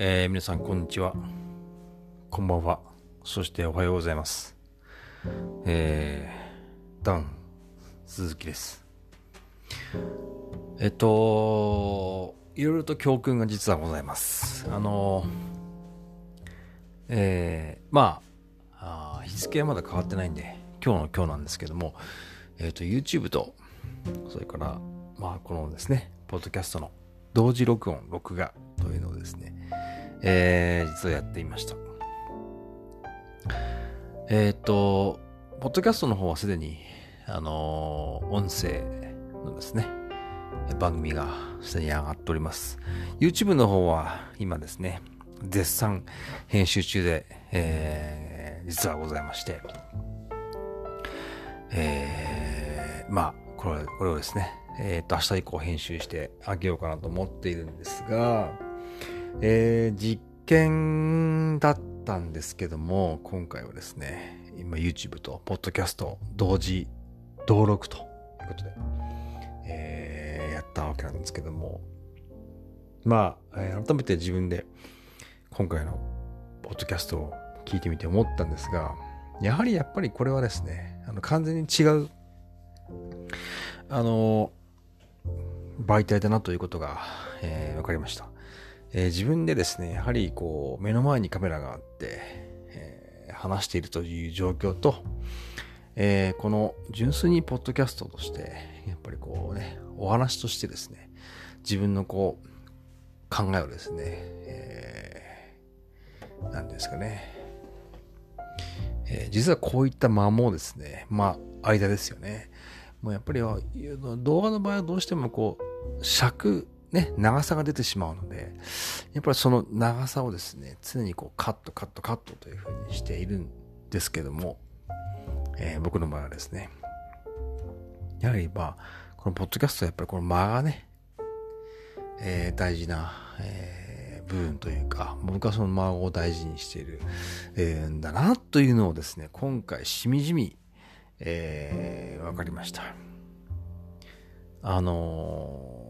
えー皆さんこんにちは。こんばんは。そしておはようございます。えー、ダウン、鈴木です。えっと、いろいろと教訓が実はございます。あの、えー、まああ、日付はまだ変わってないんで、今日の今日なんですけども、えっ、と、YouTube と、それから、まあ、このですね、ポッドキャストの同時録音、録画というのをですね、えー、実はやっていました。えっ、と、ポッドキャストの方はすでに、あのー音声のですね、番組がすでに上がっております。YouTube の方は今ですね、絶賛編集中で、えー、実はございまして、えー、まあ、これ、これをですね、えっ、と、明日以降編集してあげようかなと思っているんですが、えー、実験だったんですけども、今回はですね、今 YouTube と Podcast 同時登録ということで、えーやったわけなんですけども、まあ、えー改めて自分で今回のポッドキャストを聞いてみて思ったんですが、やはりやっぱりこれはですね、あの完全に違う、あの、媒体だなということが、えーわかりました。えー自分でですね、やはりこう、目の前にカメラがあって、えー話しているという状況と、えーこの純粋にポッドキャストとして、やっぱりこうね、お話としてですね、自分のこう、考えをですね、えー、なんですかね、えー実はこういった間もですね、まあ、間ですよね。もうやっぱり動画の場合はどうしてもこう、尺、ね、長さが出てしまうので、やっぱりその長さをですね、常にこうカットカットカットというふうにしているんですけども、えー僕の場合はですね、やはりまあ、このポッドキャストはやっぱりこの間がね、えー大事な、えー部分というか、僕はその間を大事にしている、えーんだなというのをですね、今回しみじみ、えーわかりました。あのー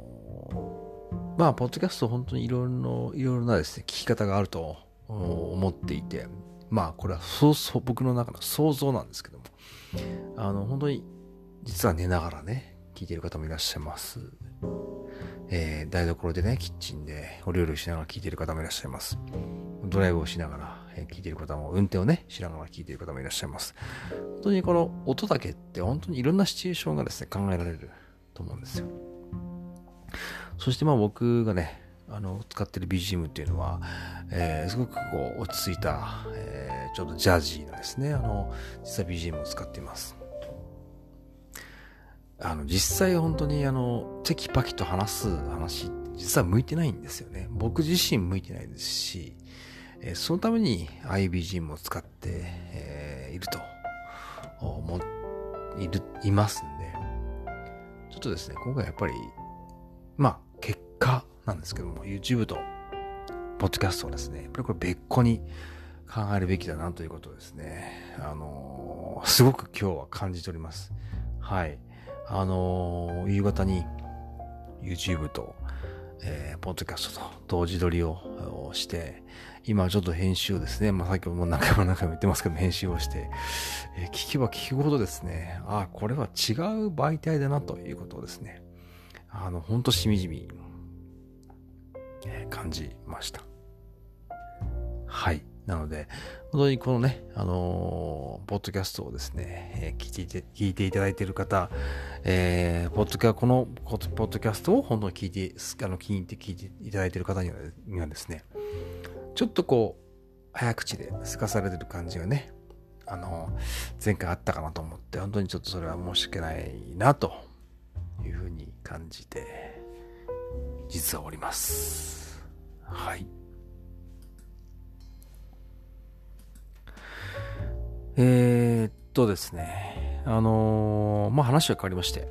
まあ、ポッドキャスト本当にいろいろ、いろいろなですね、聞き方があると思っていて、まあ、これはそうそう、僕の中の想像なんですけども、あの、本当に、実は寝ながらね、聞いている方もいらっしゃいます。えー台所でね、キッチンでお料理をしながら聞いている方もいらっしゃいます。ドライブをしながら、え聞いている方も、運転をね、しながら聞いている方もいらっしゃいます。本当にこの音だけって本当にいろんなシチュエーションがですね、考えられると思うんですよ。そしてまあ僕がね、あの、使ってる BGM っていうのは、えーすごくこう、落ち着いた、えーちょっとジャージーなですね、あの、実は BGM を使っています。あの、実際本当にあの、テキパキと話す話、実は向いてないんですよね。僕自身向いてないですし、えーそのために IBGM を使って、えーいると、思いる、いますんで、ちょっとですね、今回やっぱり、まあ、果なんですけども、YouTube と、ポッドキャストをですね、やっぱりこれ別個に考えるべきだなということですね、あのーすごく今日は感じております。はい。あのー夕方に YouTube と、えーポッドキャストと同時撮りをして、今ちょっと編集をですね、まあ、さっきも何回も何回も言ってますけど、編集をして、えー聞けば聞くほどですね、あ、これは違う媒体だなということをですね、あの、ほんとしみじみ、感じました。はい。なので、本当にこのね、あのーポッドキャストをですね、えー聞いていて、聞いていただいている方、えーポッドキャ、このポッドキャストを本当に聞いて、あの、気に入って聞いていただいている方にはにはですね、ちょっとこう、早口ですかされてる感じがね、あの、前回あったかなと思って、本当にちょっとそれは申し訳ないな、というふうに感じて、実はおります。はい。えー、っとですね、あのーまあ、話は変わりまして、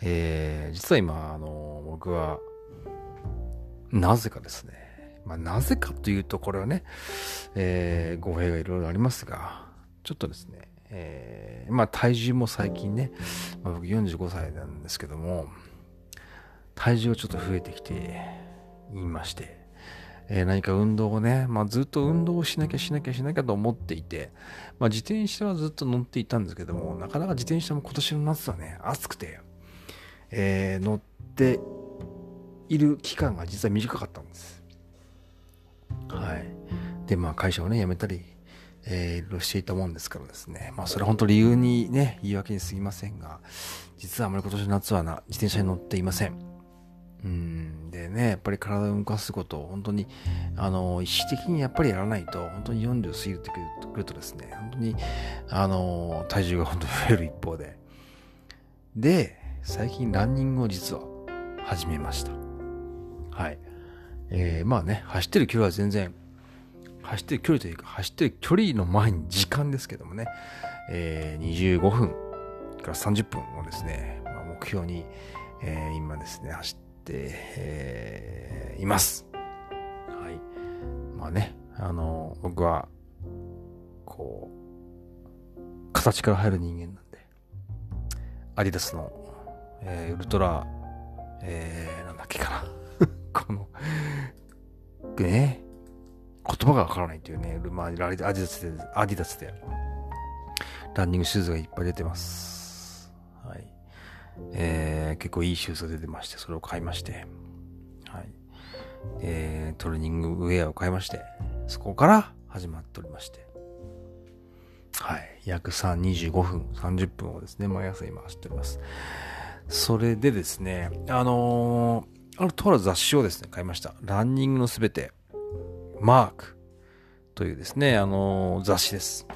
えー、実は今、あのー僕は、なぜかですね、まあ、なぜかというと、これはね、えー、語弊がいろいろありますが、ちょっとですね、えーまあ、体重も最近ね、まあ、僕45歳なんですけども、体重がちょっと増えてきていまして、えー、何か運動をね、まあ、ずっと運動をしなきゃしなきゃしなきゃと思っていて、まあ、自転車はずっと乗っていたんですけども、なかなか自転車も今年の夏はね、暑くて、えー、乗っている期間が実は短かったんです。はい。で、まあ会社をね、辞めたり、えー、いろいろしていたもんですからですね。まあそれは本当理由にね、言い訳に過ぎませんが、実はあまり今年の夏はな、自転車に乗っていません。うん。でね、やっぱり体を動かすことを本当に、あの、意識的にやっぱりやらないと、本当に40過ぎてくるとですね、本当に、あの、体重が本当に増える一方で。で、最近ランニングを実は始めました。はい。えー、まあね、走ってる距離は全然、走ってる距離というか、走ってる距離の前に時間ですけどもね、えー、25分から30分をですね、まあ、目標に、えー、今ですね、走って、えー、います。はい。まあね、あの、僕は、こう、形から入る人間なんで、アディダスの、えー、ウルトラ、えー、なんだっけかな。この、ね、言葉がわからないっていうね、まあ、アディダスで、アディダスで、ランニングシューズがいっぱい出てます。はい。えー、結構いいシューズが出てまして、それを買いまして、はい。え、トレーニングウェアを買いまして、そこから始まっておりまして、はい。約3、25分、30分をですね、毎朝今走っております。それでですね、あのーあるとある雑誌をですね、買いました。ランニングのすべて、マークというですね、あのー、雑誌です。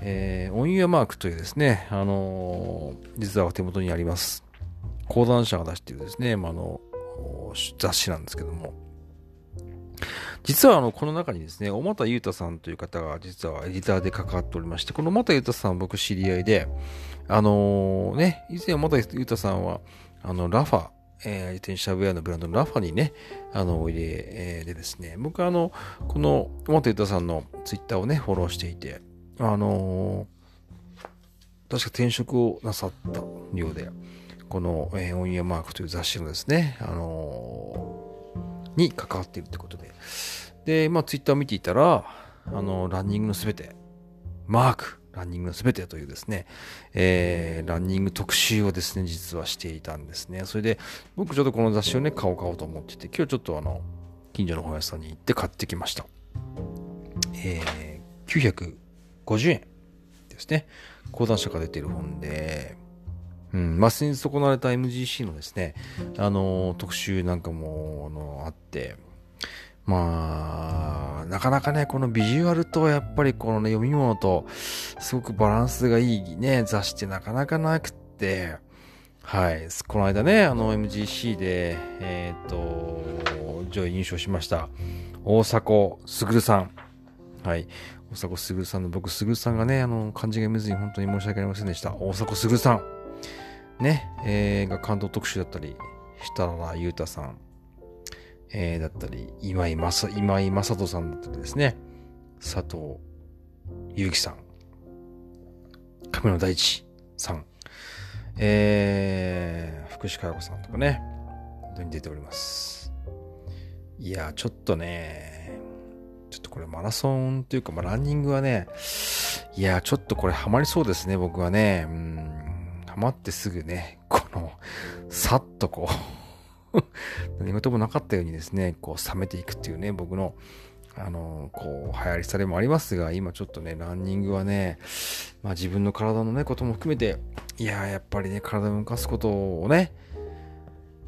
えー、オンユアマークというですね、あのー、実は手元にあります。講談社が出しているですね、まあ、の、雑誌なんですけども、実はあの、この中にですね、小俣裕太さんという方が実はエディターで関わっておりまして、この小俣裕太さんは僕知り合いで、あのー、ね、以前小俣裕太さんは、あの、ラファえー、自転車ウェアのブランドのラファにね、あの、おいで、えー、でですね、僕はあの、この、元ユタさんのツイッターをね、フォローしていて、あのー、確か転職をなさったようで、この、えー、オンイヤーマークという雑誌のですね、あのー、に関わっているということで、で、まあ、ツイッターを見ていたら、あの、ランニングのすべて、マーク、ランニングのすべてというですね、えー、ランニング特集をですね、実はしていたんですね。それで、僕ちょっとこの雑誌をね、買おう買おうと思ってて、今日ちょっとあの、近所の本屋さんに行って買ってきました。えー、950円ですね。講談社から出ている本で、うん、まあ、先日行われた MGC のですね、あの、特集なんかも、あの、あって、まあ、なかなかね、このビジュアルとやっぱりこのね、読み物と、すごくバランスがいいね、雑誌ってなかなかなくって、はい。この間ね、あの MGC で、えっ、ー、と、上位入賞しました。大迫傑さん。はい。大迫傑さんの、僕、傑さんがね、あの、漢字が読めずに本当に申し訳ありませんでした。大迫傑さん。ね、えー、が関東特集だったり、設楽裕太さん。えー、だったり、今井正、今井正人さんだったりですね、佐藤祐樹さん、亀野大地さん、えー、福士加代子さんとかね、本当に出ております。いや、ちょっとね、ちょっとこれマラソンというか、まあ、ランニングはね、いや、ちょっとこれハマりそうですね、僕はね。うん、ハマってすぐね、この、さっとこう何事もなかったようにですね、こう冷めていくっていうね、僕の、あの、こう、流行りされもありますが、今ちょっとね、ランニングはね、まあ自分の体のね、ことも含めて、いややっぱりね、体を動かすことをね、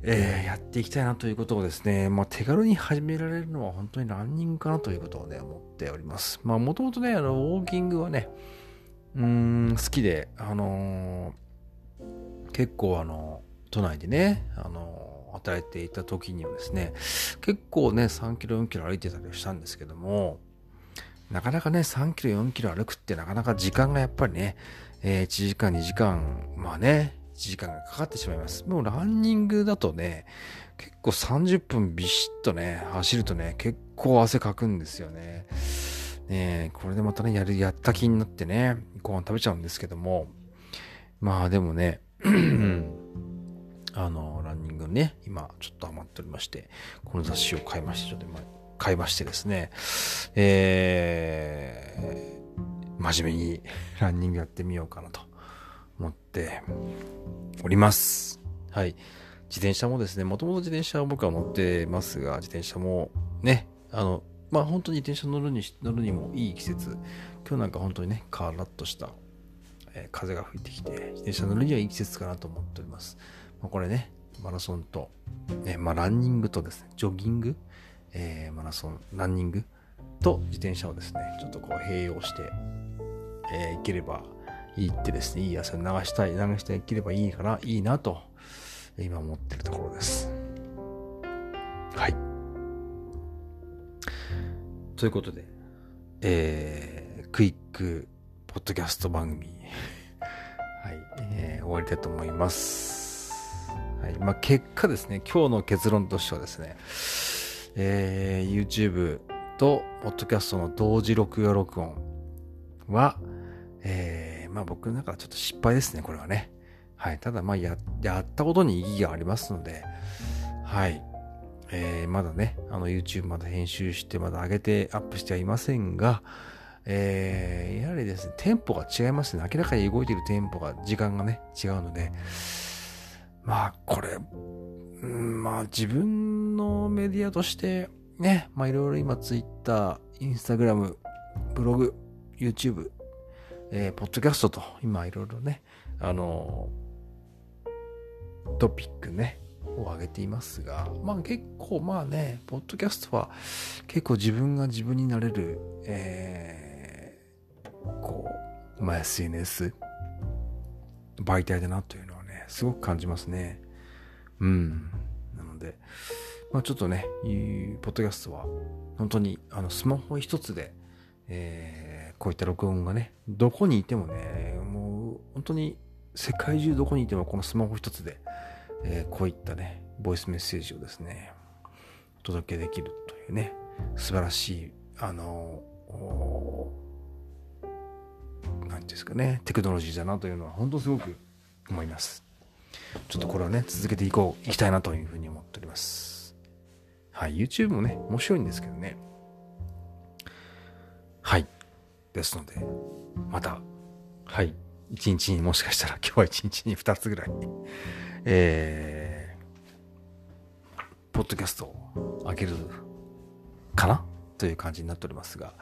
えー、やっていきたいなということをですね、まあ手軽に始められるのは本当にランニングかなということをね、思っております。まあもともとね、あの、ウォーキングはね、うーん、好きで、あのー、結構あの、都内でね、あのー働いていた時にはですね、結構ね、3キロ、4キロ歩いてたりしたんですけども、なかなかね、3キロ、4キロ歩くってなかなか時間がやっぱりね、えー、1時間、2時間、まあね、1時間がかかってしまいます。でもランニングだとね、結構30分ビシッとね、走るとね、結構汗かくんですよね。ねこれでまたね、やる、やった気になってね、ご飯食べちゃうんですけども、まあでもね、あの、ランニングね、今ちょっと余っておりまして、この雑誌を買いまして、ちょっと今買いましてですね、えー、真面目に ランニングやってみようかなと思っております。はい。自転車もですね、もともと自転車を僕は乗ってますが、自転車もね、あの、まあ本当に自転車乗るに乗るにもいい季節。今日なんか本当にね、カラッとした、風が吹いてきて、自転車乗るにはいい季節かなと思っております。まあ、これね、マラソンと、ね、まあランニングとですね、ジョギング、えー、マラソン、ランニングと自転車をですね、ちょっとこう併用して、えー、いければいいってですね、いい汗を流したい、流していければいいかな、いいなと、今思ってるところです。はい。ということで、えー、クイックポッドキャスト番組、はい、えー、終わりたいと思います。はい。まあ、結果ですね、今日の結論としてはですね、えー、YouTube とポッドキャストの同時録画録音は、えー、まあ僕の中でちょっと失敗ですね、これはね。はい。ただ、まあや、やったことに意義がありますので、はい。えー、まだね、あの YouTube まだ編集してまだ上げてアップしてはいませんが、えー、やはりですね、テンポが違いますね。明らかに動いているテンポが、時間がね、違うので、まあ、これ、まあ、自分のメディアとして、ね、まあ、いろいろ今、Twitter、Instagram、ブログ、YouTube、えー、ポッドキャストと、今、いろいろね、あの、トピックね、を上げていますが、まあ結構まあね、ポッドキャストは結構自分が自分になれる、えー、こう、まあ SNS、媒体だなというのはね、すごく感じますね。うん。なので、まあちょっとね、ポッドキャストは本当にあのスマホ一つで、えー、こういった録音がね、どこにいてもね、もう本当に世界中どこにいてもこのスマホ一つで、えー、こういったね、ボイスメッセージをですね、お届けできるというね、素晴らしい、あの、何ですかね、テクノロジーだなというのは本当すごく思います。ちょっとこれをね、続けていこう、いきたいなというふうに思っております。はい、YouTube もね、面白いんですけどね。はい。ですので、また、はい。一日にもしかしたら今日は一日に二つぐらいえー、ポッドキャストを上げるかな？という感じになっておりますが、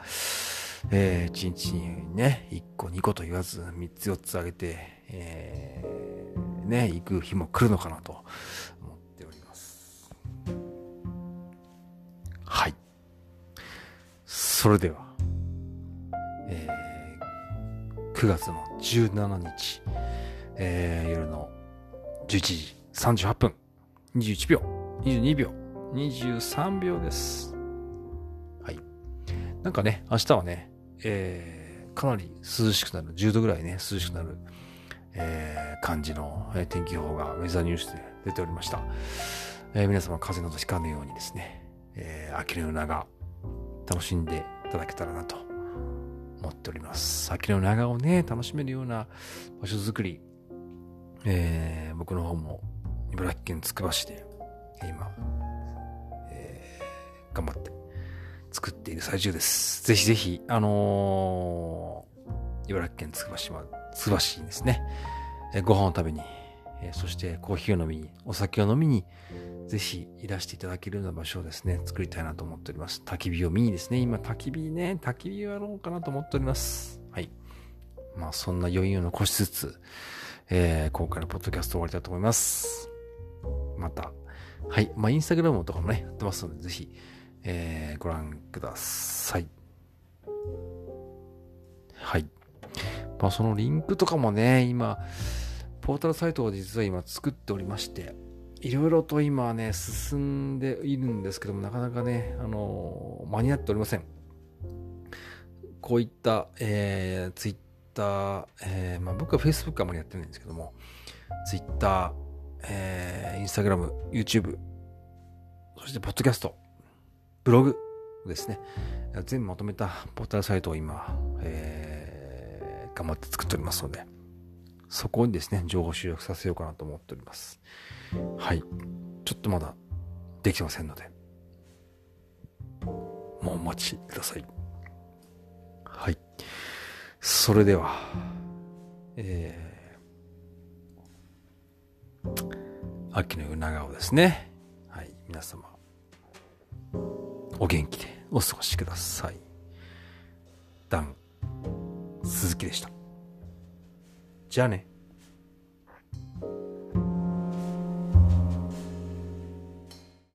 えー、1日にね、1個2個と言わず3つ4つ上げて、えー、ね、行く日も来るのかなと思っております。はい。それでは、えー、9月の17日、えー、夜の11時38分、21秒、22秒、23秒です。はい。なんかね、明日はね、えー、かなり涼しくなる、10度ぐらいね、涼しくなる、えー、感じの、えー、天気予報がウェザーニュースで出ておりました。えー、皆様風邪などひかぬようにですね、えー、秋の夜長、楽しんでいただけたらなと思っております。秋の長をね、楽しめるような場所づくり、えー、僕の方も茨城県つくば市で今、えー、頑張って作っている最中です。ぜひぜひ、あのー、茨城県つくば市は、つくば市にですね、え、ご飯を食べに、え、そしてコーヒーを飲みに、お酒を飲みに、ぜひいらしていただけるような場所をですね、作りたいなと思っております。焚き火を見にですね、今焚き火ね、焚き火をやろうかなと思っております。はい。まあそんな余裕を残しつつ、えー、今回のポッドキャスト終わりたいと思います。また、はい。まあ、インスタグラムとかもね、やってますので、ぜひ、えー、ご覧ください。はい。まあ、そのリンクとかもね、今、ポータルサイトを実は今作っておりまして、いろいろと今ね、進んでいるんですけども、なかなかね、あのー、間に合っておりません。こういった、えー、ツイッター、えー、まあ、僕は Facebook あまりやってないんですけども、Twitter、えー、Instagram、YouTube、そしてポッドキャスト、ブログですね。全部まとめたポータルサイトを今、えー、頑張って作っておりますので、そこにですね、情報集約させようかなと思っております。はい。ちょっとまだできてませんので、もうお待ちください。はい。それでは、えー、秋の夜長をですね、はい、皆様、お元気でお過ごしください。ダン、鈴木でした。じゃあね。